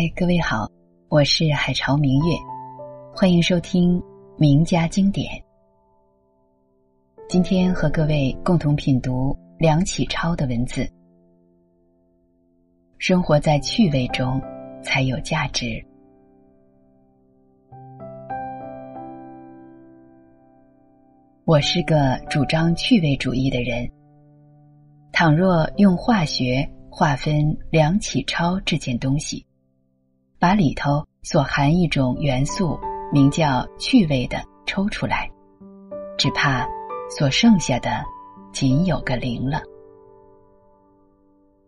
嗨，各位好，我是海潮明月，欢迎收听名家经典。今天和各位共同品读梁启超的文字。生活在趣味中，才有价值。我是个主张趣味主义的人。倘若用化学划分梁启超这件东西。把里头所含一种元素，名叫趣味的抽出来，只怕所剩下的仅有个零了。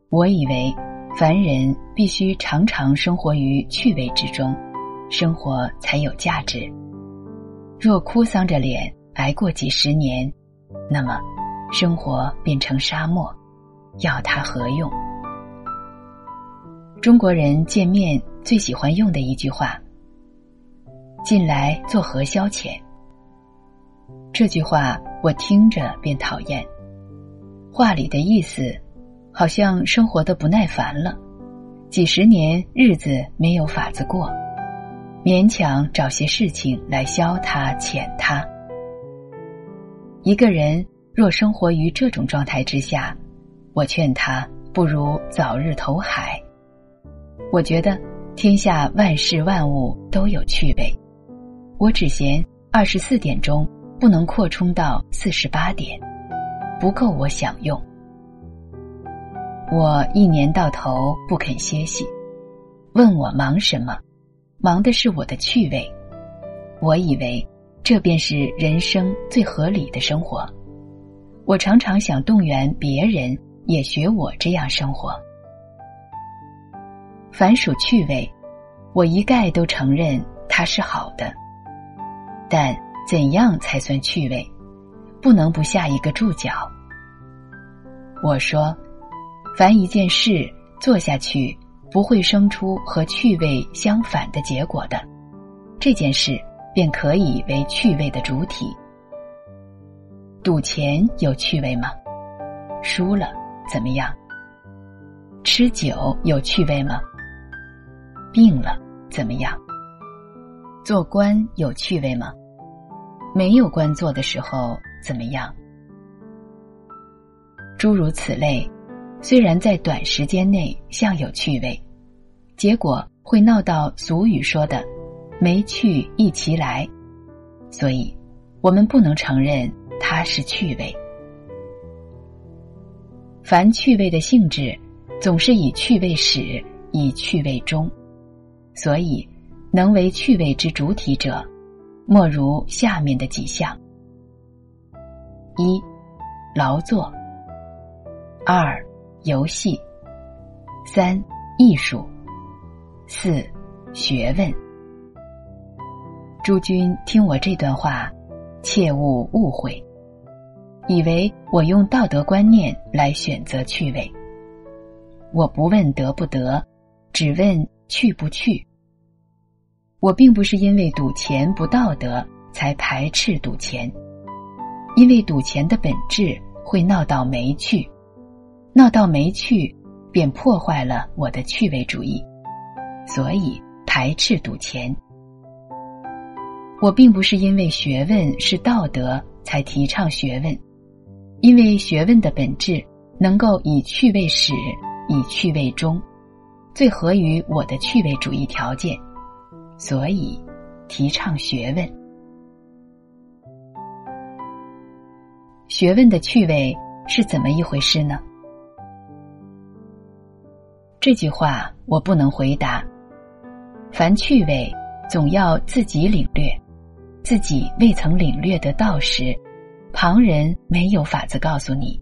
我以为凡人必须常常生活于趣味之中，生活才有价值。若哭丧着脸挨过几十年，那么生活变成沙漠，要它何用？中国人见面。最喜欢用的一句话：“进来作何消遣？”这句话我听着便讨厌。话里的意思，好像生活的不耐烦了，几十年日子没有法子过，勉强找些事情来消他遣他。一个人若生活于这种状态之下，我劝他不如早日投海。我觉得。天下万事万物都有趣味，我只嫌二十四点钟不能扩充到四十八点，不够我享用。我一年到头不肯歇息，问我忙什么？忙的是我的趣味。我以为这便是人生最合理的生活。我常常想动员别人也学我这样生活。凡属趣味，我一概都承认它是好的。但怎样才算趣味？不能不下一个注脚。我说，凡一件事做下去不会生出和趣味相反的结果的，这件事便可以为趣味的主体。赌钱有趣味吗？输了怎么样？吃酒有趣味吗？病了怎么样？做官有趣味吗？没有官做的时候怎么样？诸如此类，虽然在短时间内像有趣味，结果会闹到俗语说的“没趣一起来”，所以我们不能承认它是趣味。凡趣味的性质，总是以趣味始，以趣味终。所以，能为趣味之主体者，莫如下面的几项：一、劳作；二、游戏；三、艺术；四、学问。诸君听我这段话，切勿误会，以为我用道德观念来选择趣味。我不问得不得，只问去不去。我并不是因为赌钱不道德才排斥赌钱，因为赌钱的本质会闹到没趣，闹到没趣便破坏了我的趣味主义，所以排斥赌钱。我并不是因为学问是道德才提倡学问，因为学问的本质能够以趣味始，以趣味终，最合于我的趣味主义条件。所以，提倡学问。学问的趣味是怎么一回事呢？这句话我不能回答。凡趣味，总要自己领略，自己未曾领略得到时，旁人没有法子告诉你。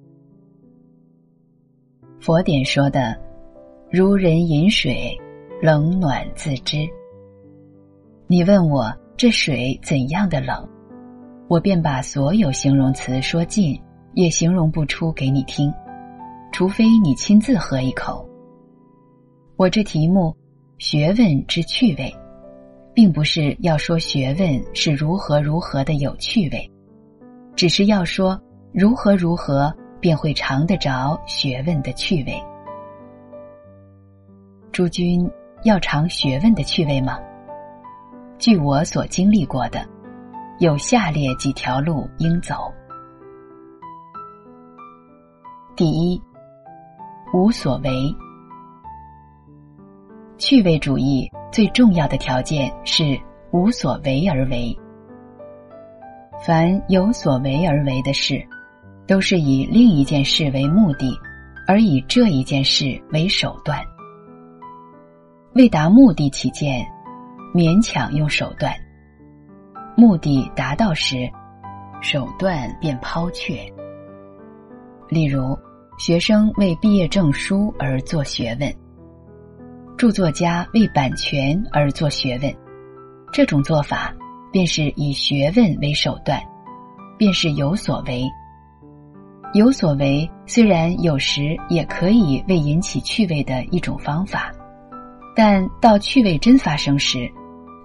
佛典说的“如人饮水，冷暖自知”。你问我这水怎样的冷，我便把所有形容词说尽，也形容不出给你听，除非你亲自喝一口。我这题目“学问之趣味”，并不是要说学问是如何如何的有趣味，只是要说如何如何便会尝得着学问的趣味。诸君要尝学问的趣味吗？据我所经历过的，有下列几条路应走：第一，无所为。趣味主义最重要的条件是无所为而为。凡有所为而为的事，都是以另一件事为目的，而以这一件事为手段。为达目的起见，勉强用手段；目的达到时，手段便抛却。例如，学生为毕业证书而做学问。著作家为版权而做学问，这种做法便是以学问为手段，便是有所为。有所为虽然有时也可以为引起趣味的一种方法，但到趣味真发生时，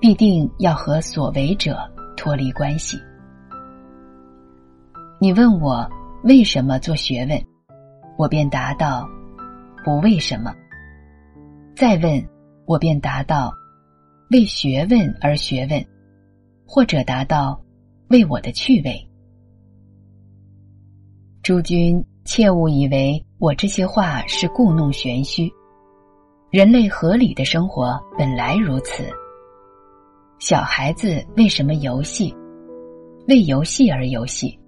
必定要和所为者脱离关系。你问我为什么做学问，我便答道：不为什么。再问，我便答道：“为学问而学问，或者答道：为我的趣味。”诸君切勿以为我这些话是故弄玄虚。人类合理的生活本来如此。小孩子为什么游戏？为游戏而游戏。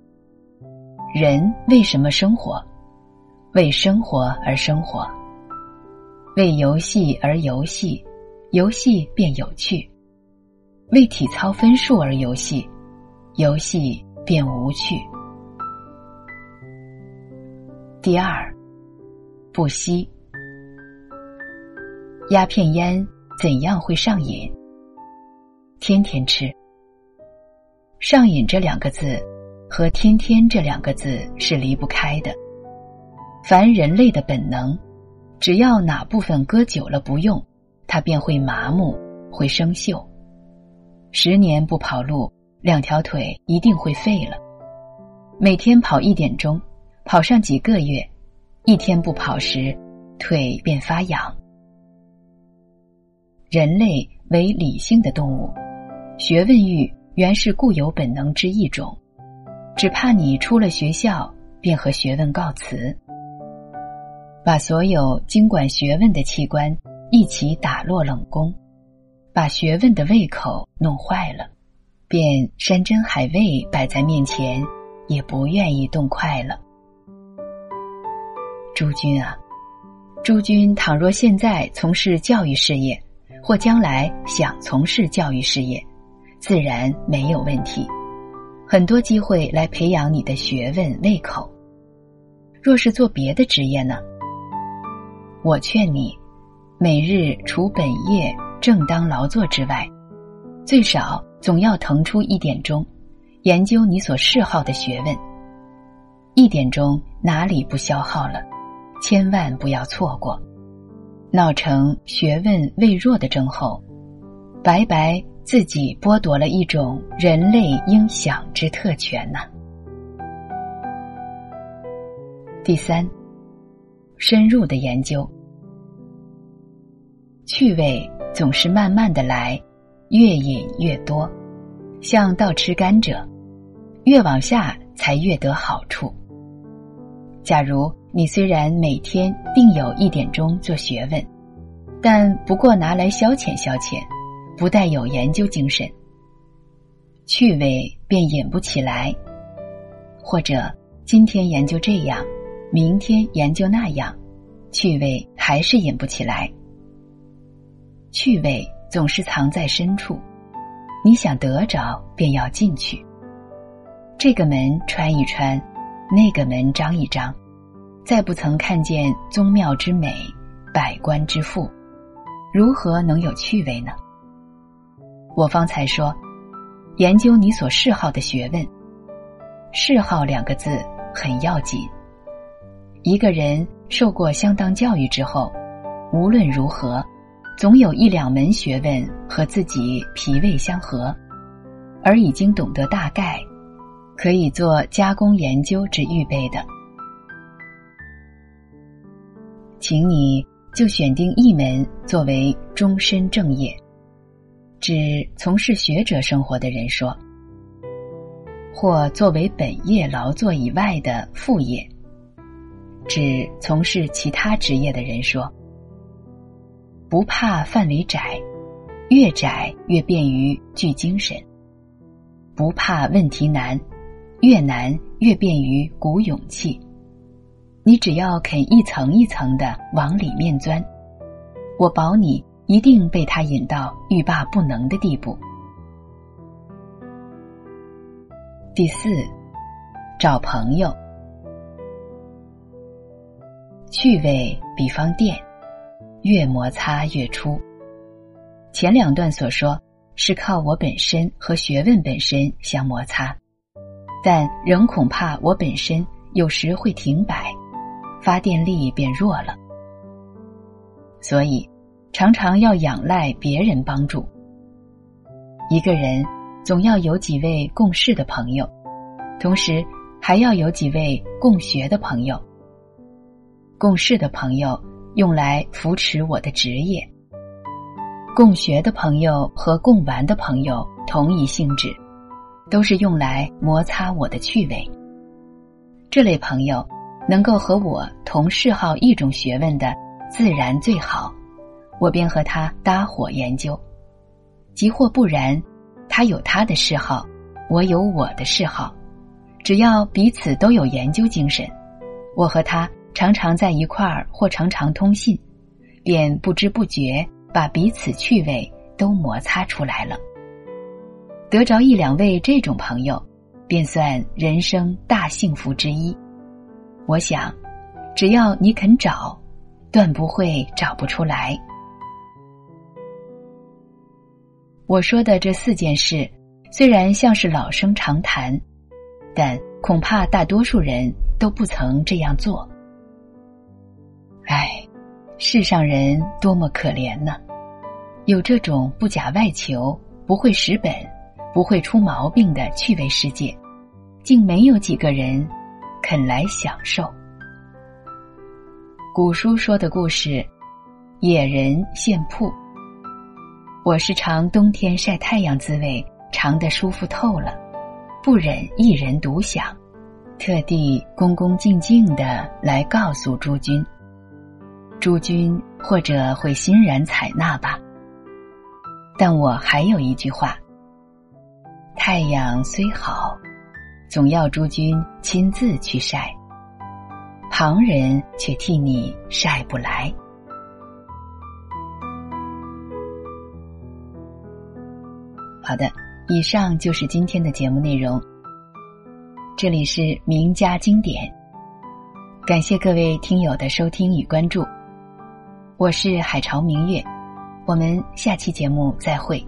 人为什么生活？为生活而生活。为游戏而游戏，游戏便有趣；为体操分数而游戏，游戏便无趣。第二，不吸鸦片烟，怎样会上瘾？天天吃，上瘾这两个字和天天这两个字是离不开的。凡人类的本能。只要哪部分搁久了不用，它便会麻木，会生锈。十年不跑路，两条腿一定会废了。每天跑一点钟，跑上几个月，一天不跑时，腿便发痒。人类为理性的动物，学问欲原是固有本能之一种，只怕你出了学校，便和学问告辞。把所有经管学问的器官一起打落冷宫，把学问的胃口弄坏了，便山珍海味摆在面前，也不愿意动筷了。诸君啊，诸君倘若现在从事教育事业，或将来想从事教育事业，自然没有问题，很多机会来培养你的学问胃口。若是做别的职业呢？我劝你，每日除本业正当劳作之外，最少总要腾出一点钟，研究你所嗜好的学问。一点钟哪里不消耗了？千万不要错过，闹成学问未弱的症候，白白自己剥夺了一种人类应享之特权呐。第三，深入的研究。趣味总是慢慢的来，越饮越多，像倒吃甘蔗，越往下才越得好处。假如你虽然每天定有一点钟做学问，但不过拿来消遣消遣，不带有研究精神，趣味便引不起来。或者今天研究这样，明天研究那样，趣味还是引不起来。趣味总是藏在深处，你想得着，便要进去。这个门穿一穿，那个门张一张，再不曾看见宗庙之美，百官之富，如何能有趣味呢？我方才说，研究你所嗜好的学问，嗜好两个字很要紧。一个人受过相当教育之后，无论如何。总有一两门学问和自己脾胃相合，而已经懂得大概，可以做加工研究之预备的。请你就选定一门作为终身正业。指从事学者生活的人说，或作为本业劳作以外的副业；指从事其他职业的人说，不怕范围窄，越窄越便于聚精神；不怕问题难，越难越便于鼓勇气。你只要肯一层一层的往里面钻，我保你。一定被他引到欲罢不能的地步。第四，找朋友，趣味比方电，越摩擦越出。前两段所说是靠我本身和学问本身相摩擦，但仍恐怕我本身有时会停摆，发电力变弱了，所以。常常要仰赖别人帮助。一个人总要有几位共事的朋友，同时还要有几位共学的朋友。共事的朋友用来扶持我的职业，共学的朋友和共玩的朋友同一性质，都是用来摩擦我的趣味。这类朋友能够和我同嗜好一种学问的，自然最好。我便和他搭伙研究，即或不然，他有他的嗜好，我有我的嗜好，只要彼此都有研究精神，我和他常常在一块儿或常常通信，便不知不觉把彼此趣味都摩擦出来了。得着一两位这种朋友，便算人生大幸福之一。我想，只要你肯找，断不会找不出来。我说的这四件事，虽然像是老生常谈，但恐怕大多数人都不曾这样做。唉，世上人多么可怜呢！有这种不假外求、不会蚀本、不会出毛病的趣味世界，竟没有几个人肯来享受。古书说的故事：野人献铺。我是尝冬天晒太阳滋味，尝得舒服透了，不忍一人独享，特地恭恭敬敬的来告诉诸君。诸君或者会欣然采纳吧。但我还有一句话：太阳虽好，总要诸君亲自去晒，旁人却替你晒不来。好的，以上就是今天的节目内容。这里是名家经典，感谢各位听友的收听与关注。我是海潮明月，我们下期节目再会。